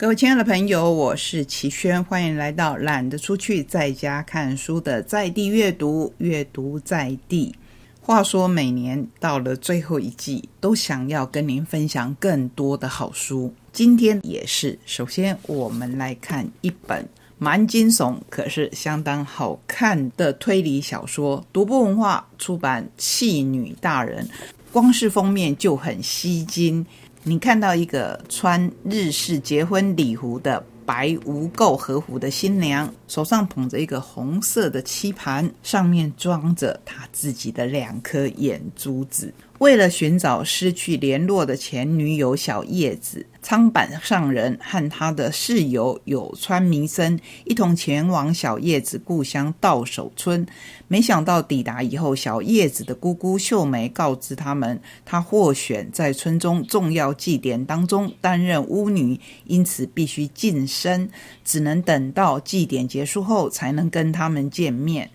各位亲爱的朋友，我是齐轩，欢迎来到懒得出去在家看书的在地阅读，阅读在地。话说，每年到了最后一季，都想要跟您分享更多的好书。今天也是，首先我们来看一本蛮惊悚，可是相当好看的推理小说。独步文化出版《弃女大人》，光是封面就很吸睛。你看到一个穿日式结婚礼服的白无垢和服的新娘，手上捧着一个红色的漆盘，上面装着她自己的两颗眼珠子。为了寻找失去联络的前女友小叶子，仓坂上人和他的室友有川弥生一同前往小叶子故乡稻守村。没想到抵达以后，小叶子的姑姑秀梅告知他们，她获选在村中重要祭典当中担任巫女，因此必须晋升，只能等到祭典结束后才能跟他们见面。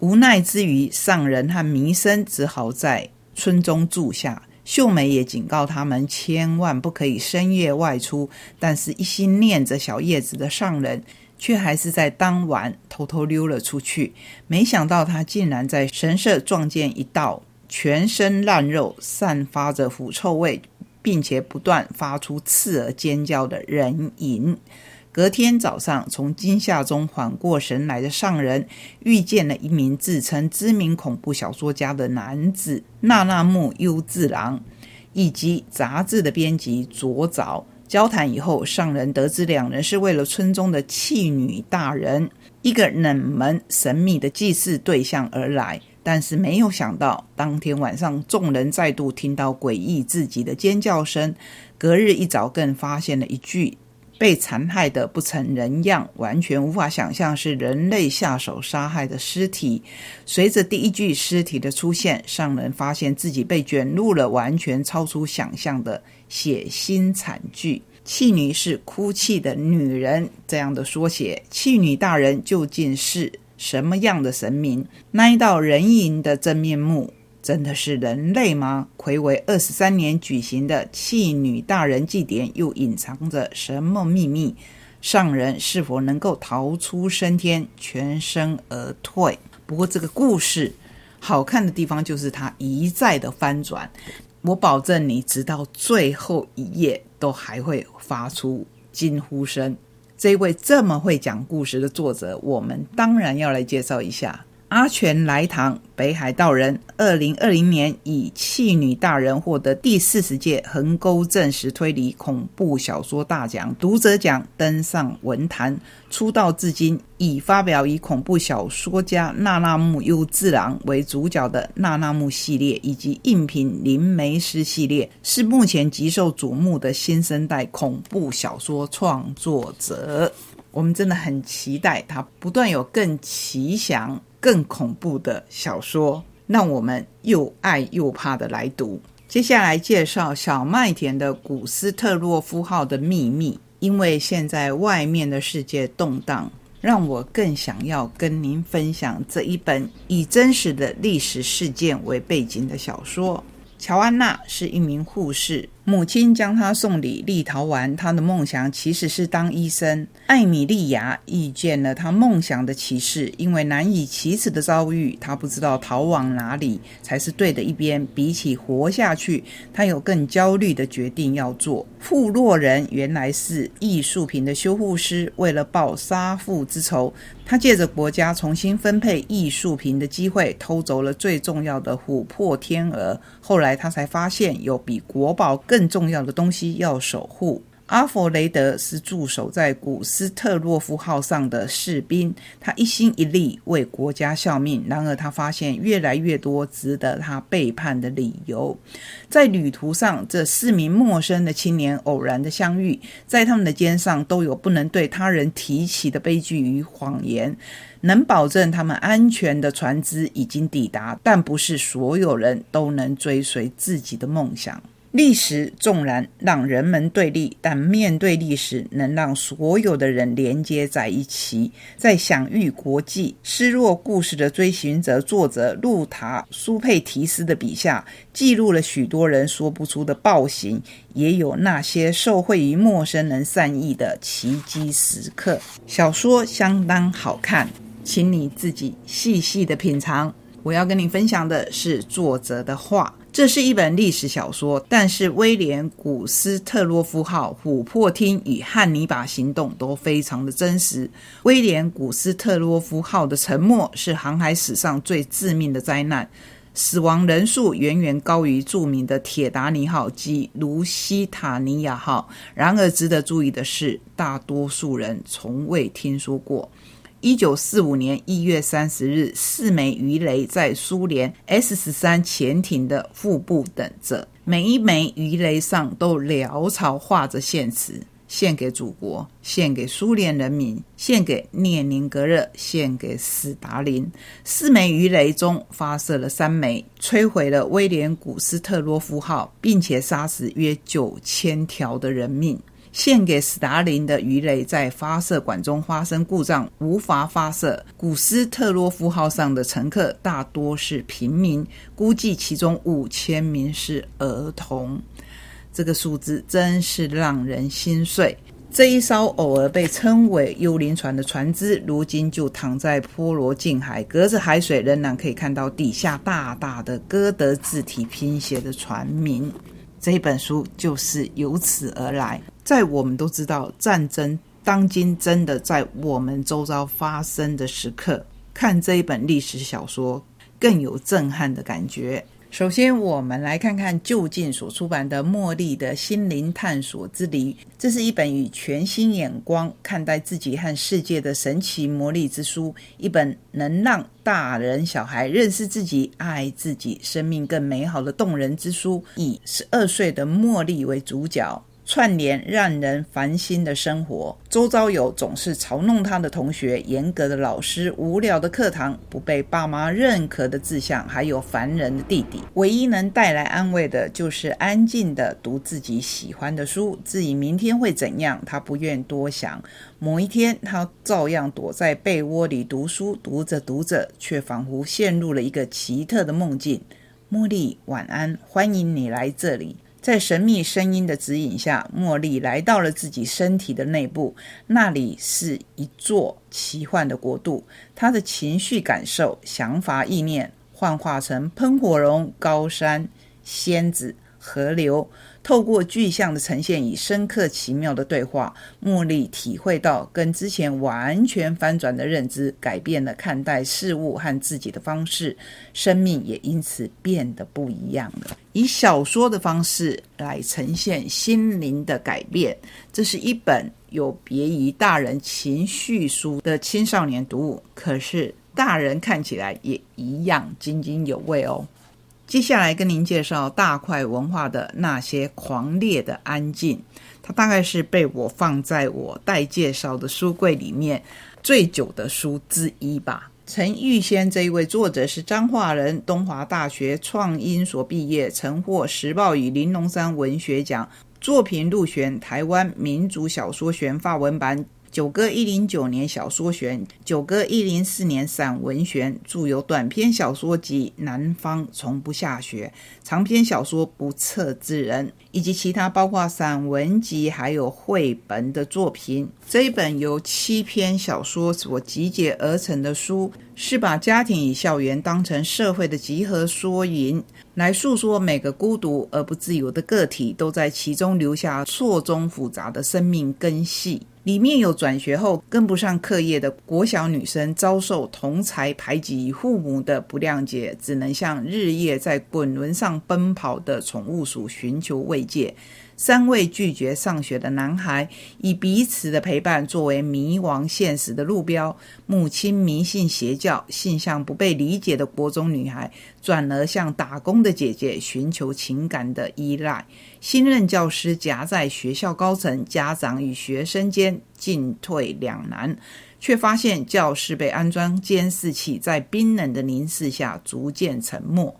无奈之余，上人和弥生只好在。村中住下，秀美也警告他们千万不可以深夜外出。但是，一心念着小叶子的上人，却还是在当晚偷偷溜了出去。没想到，他竟然在神社撞见一道全身烂肉、散发着腐臭味，并且不断发出刺耳尖叫的人影。隔天早上，从惊吓中缓过神来的上人遇见了一名自称知名恐怖小说家的男子纳纳木优治郎，以及杂志的编辑佐早。交谈以后，上人得知两人是为了村中的弃女大人一个冷门神秘的祭祀对象而来。但是没有想到，当天晚上众人再度听到诡异至极的尖叫声。隔日一早，更发现了一具。被残害的不成人样，完全无法想象是人类下手杀害的尸体。随着第一具尸体的出现，上人发现自己被卷入了完全超出想象的血腥惨剧。弃女是哭泣的女人这样的缩写。弃女大人究竟是什么样的神明？那一道人影的真面目？真的是人类吗？魁违二十三年举行的弃女大人祭典，又隐藏着什么秘密？上人是否能够逃出升天，全身而退？不过这个故事好看的地方就是它一再的翻转，我保证你直到最后一页都还会发出惊呼声。这位这么会讲故事的作者，我们当然要来介绍一下。阿全来堂，北海道人。二零二零年以《弃女大人》获得第四十届横沟正史推理恐怖小说大奖读者奖，登上文坛。出道至今，已发表以恐怖小说家娜娜木优治郎为主角的娜娜木系列，以及应品林梅师系列，是目前极受瞩目的新生代恐怖小说创作者。我们真的很期待他不断有更奇想。更恐怖的小说，让我们又爱又怕的来读。接下来介绍小麦田的古斯特洛夫号的秘密。因为现在外面的世界动荡，让我更想要跟您分享这一本以真实的历史事件为背景的小说。乔安娜是一名护士。母亲将他送礼立陶宛，他的梦想其实是当医生。艾米莉亚遇见了他梦想的骑士，因为难以启齿的遭遇，他不知道逃往哪里才是对的一边。比起活下去，他有更焦虑的决定要做。富洛人原来是艺术品的修护师，为了报杀父之仇，他借着国家重新分配艺术品的机会，偷走了最重要的琥珀天鹅。后来他才发现，有比国宝更更重要的东西要守护。阿佛雷德是驻守在古斯特洛夫号上的士兵，他一心一力为国家效命。然而，他发现越来越多值得他背叛的理由。在旅途上，这四名陌生的青年偶然的相遇，在他们的肩上都有不能对他人提起的悲剧与谎言。能保证他们安全的船只已经抵达，但不是所有人都能追随自己的梦想。历史纵然让人们对立，但面对历史，能让所有的人连接在一起。在享誉国际、失落故事的追寻者作者路塔·苏佩提斯的笔下，记录了许多人说不出的暴行，也有那些受惠于陌生人善意的奇迹时刻。小说相当好看，请你自己细细的品尝。我要跟你分享的是作者的话。这是一本历史小说，但是威廉·古斯特洛夫号琥珀厅与汉尼拔行动都非常的真实。威廉·古斯特洛夫号的沉没是航海史上最致命的灾难，死亡人数远远高于著名的铁达尼号及卢西塔尼亚号。然而，值得注意的是，大多数人从未听说过。一九四五年一月三十日，四枚鱼雷在苏联 S 十三潜艇的腹部等着，每一枚鱼雷上都潦草画着献词：献给祖国，献给苏联人民，献给列宁格勒，献给斯大林。四枚鱼雷中发射了三枚，摧毁了威廉古斯特洛夫号，并且杀死约九千条的人命。献给斯大林的鱼雷在发射管中发生故障，无法发射。古斯特洛夫号上的乘客大多是平民，估计其中五千名是儿童。这个数字真是让人心碎。这一艘偶尔被称为“幽灵船”的船只，如今就躺在波罗近海，隔着海水仍然可以看到底下大大的歌德字体拼写的船名。这本书就是由此而来。在我们都知道战争当今真的在我们周遭发生的时刻，看这一本历史小说更有震撼的感觉。首先，我们来看看就近所出版的《茉莉的心灵探索之旅》，这是一本以全新眼光看待自己和世界的神奇魔力之书，一本能让大人小孩认识自己、爱自己、生命更美好的动人之书。以十二岁的茉莉为主角。串联让人烦心的生活，周遭有总是嘲弄他的同学、严格的老师、无聊的课堂、不被爸妈认可的志向，还有烦人的弟弟。唯一能带来安慰的，就是安静的读自己喜欢的书。至于明天会怎样，他不愿多想。某一天，他照样躲在被窝里读书，读着读着，却仿佛陷入了一个奇特的梦境。茉莉，晚安，欢迎你来这里。在神秘声音的指引下，茉莉来到了自己身体的内部，那里是一座奇幻的国度。她的情绪、感受、想法、意念幻化成喷火龙、高山、仙子、河流。透过具象的呈现与深刻奇妙的对话，茉莉体会到跟之前完全翻转的认知，改变了看待事物和自己的方式，生命也因此变得不一样了。以小说的方式来呈现心灵的改变，这是一本有别于大人情绪书的青少年读物，可是大人看起来也一样津津有味哦。接下来跟您介绍大块文化的那些狂烈的安静，它大概是被我放在我待介绍的书柜里面最久的书之一吧。陈玉仙这一位作者是彰化人，东华大学创英所毕业，曾获时报与玲珑山文学奖，作品入选台湾民族小说选法文版。九歌一零九年小说选，九歌一零四年散文选，著有短篇小说集《南方从不下雪》，长篇小说《不测之人》，以及其他包括散文集还有绘本的作品。这一本由七篇小说所集结而成的书，是把家庭与校园当成社会的集合缩影，来诉说每个孤独而不自由的个体都在其中留下错综复杂的生命根系。里面有转学后跟不上课业的国小女生遭受同才排挤父母的不谅解，只能向日夜在滚轮上奔跑的宠物鼠寻求慰藉。三位拒绝上学的男孩，以彼此的陪伴作为迷惘现实的路标。母亲迷信邪教，性向不被理解的国中女孩，转而向打工的姐姐寻求情感的依赖。新任教师夹在学校高层、家长与学生间进退两难，却发现教室被安装监视器，在冰冷的凝视下逐渐沉默。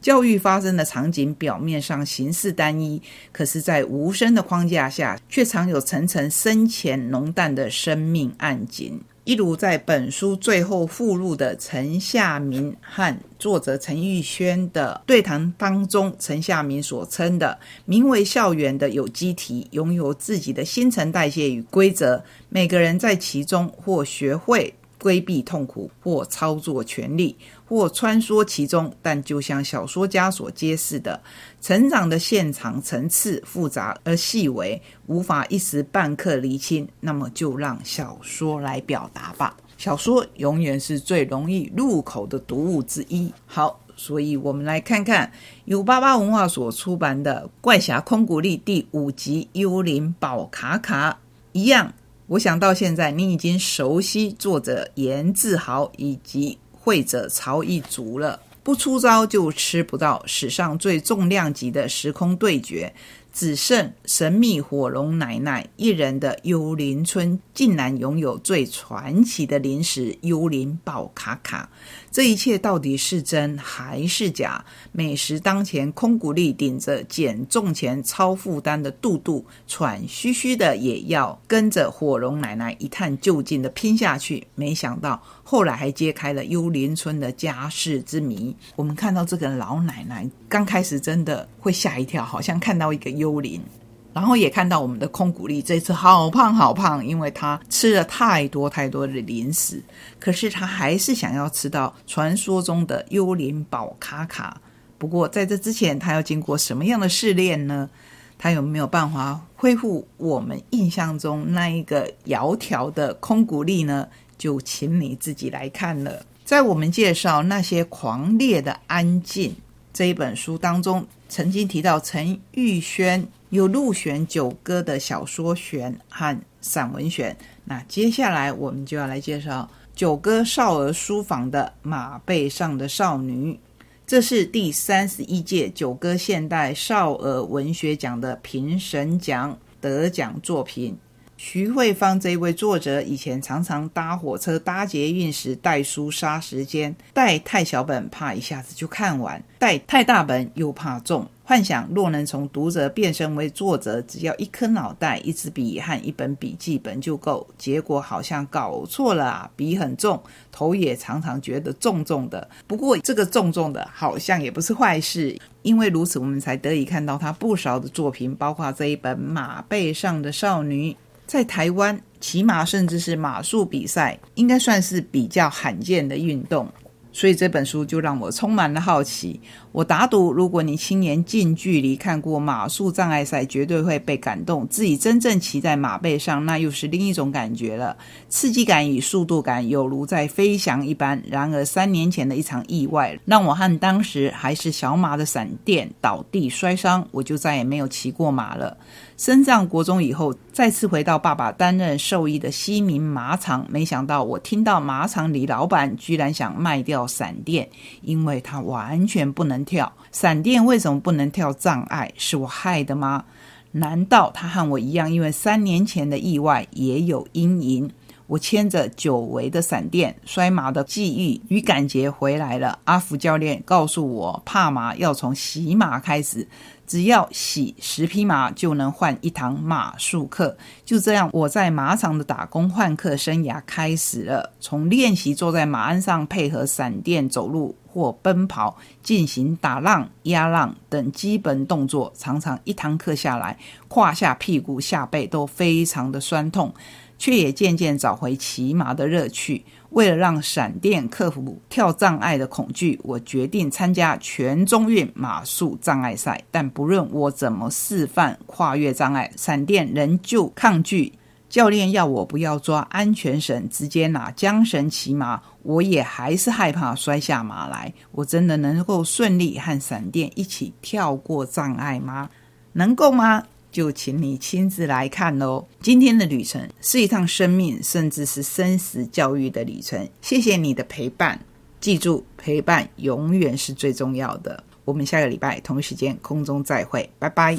教育发生的场景表面上形式单一，可是，在无声的框架下，却藏有层层深浅浓淡的生命暗景。一如在本书最后附录的陈夏明和作者陈玉轩的对谈当中，陈夏明所称的名为“校园”的有机体，拥有自己的新陈代谢与规则，每个人在其中或学会。规避痛苦，或操作权力，或穿梭其中。但就像小说家所揭示的，成长的现场层次复杂而细微，无法一时半刻厘清。那么，就让小说来表达吧。小说永远是最容易入口的读物之一。好，所以我们来看看由八八文化所出版的《怪侠空谷丽》第五集《幽灵宝卡卡》一样。我想到现在，你已经熟悉作者严志豪以及会者曹一竹了。不出招就吃不到史上最重量级的时空对决。只剩神秘火龙奶奶一人的幽灵村，竟然拥有最传奇的零食幽灵宝卡卡。这一切到底是真还是假？美食当前，空谷丽顶着减重前超负担的肚肚，喘吁吁的也要跟着火龙奶奶一探究竟的拼下去。没想到后来还揭开了幽灵村的家世之谜。我们看到这个老奶奶，刚开始真的会吓一跳，好像看到一个幽。灵，然后也看到我们的空谷丽这次好胖好胖，因为她吃了太多太多的零食。可是她还是想要吃到传说中的幽灵宝卡卡。不过在这之前，她要经过什么样的试炼呢？她有没有办法恢复我们印象中那一个窈窕的空谷丽呢？就请你自己来看了。在我们介绍那些狂烈的安静这一本书当中。曾经提到陈玉轩有入选九歌的小说选和散文选，那接下来我们就要来介绍九歌少儿书房的《马背上的少女》，这是第三十一届九歌现代少儿文学奖的评审奖得奖作品。徐慧芳这位作者，以前常常搭火车、搭捷运时带书杀时间，带太小本怕一下子就看完，带太大本又怕重。幻想若能从读者变身为作者，只要一颗脑袋、一支笔和一本笔记本就够。结果好像搞错了啊！笔很重，头也常常觉得重重的。不过这个重重的，好像也不是坏事，因为如此我们才得以看到他不少的作品，包括这一本《马背上的少女》。在台湾骑马，甚至是马术比赛，应该算是比较罕见的运动，所以这本书就让我充满了好奇。我打赌，如果你亲眼近距离看过马术障碍赛，绝对会被感动。自己真正骑在马背上，那又是另一种感觉了。刺激感与速度感有如在飞翔一般。然而，三年前的一场意外，让我和当时还是小马的闪电倒地摔伤，我就再也没有骑过马了。升上国中以后，再次回到爸爸担任兽医的西明马场，没想到我听到马场李老板居然想卖掉闪电，因为他完全不能跳。闪电为什么不能跳障碍？是我害的吗？难道他和我一样，因为三年前的意外也有阴影？我牵着久违的闪电摔马的记忆与感觉回来了。阿福教练告诉我，怕马要从洗马开始，只要洗十匹马就能换一堂马术课。就这样，我在马场的打工换课生涯开始了。从练习坐在马鞍上配合闪电走路或奔跑，进行打浪、压浪等基本动作，常常一堂课下来，胯下、屁股、下背都非常的酸痛。却也渐渐找回骑马的乐趣。为了让闪电克服跳障碍的恐惧，我决定参加全中运马术障碍赛。但不论我怎么示范跨越障碍，闪电仍旧抗拒。教练要我不要抓安全绳，直接拿缰绳骑马，我也还是害怕摔下马来。我真的能够顺利和闪电一起跳过障碍吗？能够吗？就请你亲自来看喽。今天的旅程是一趟生命，甚至是生死教育的旅程。谢谢你的陪伴，记住陪伴永远是最重要的。我们下个礼拜同一时间空中再会，拜拜。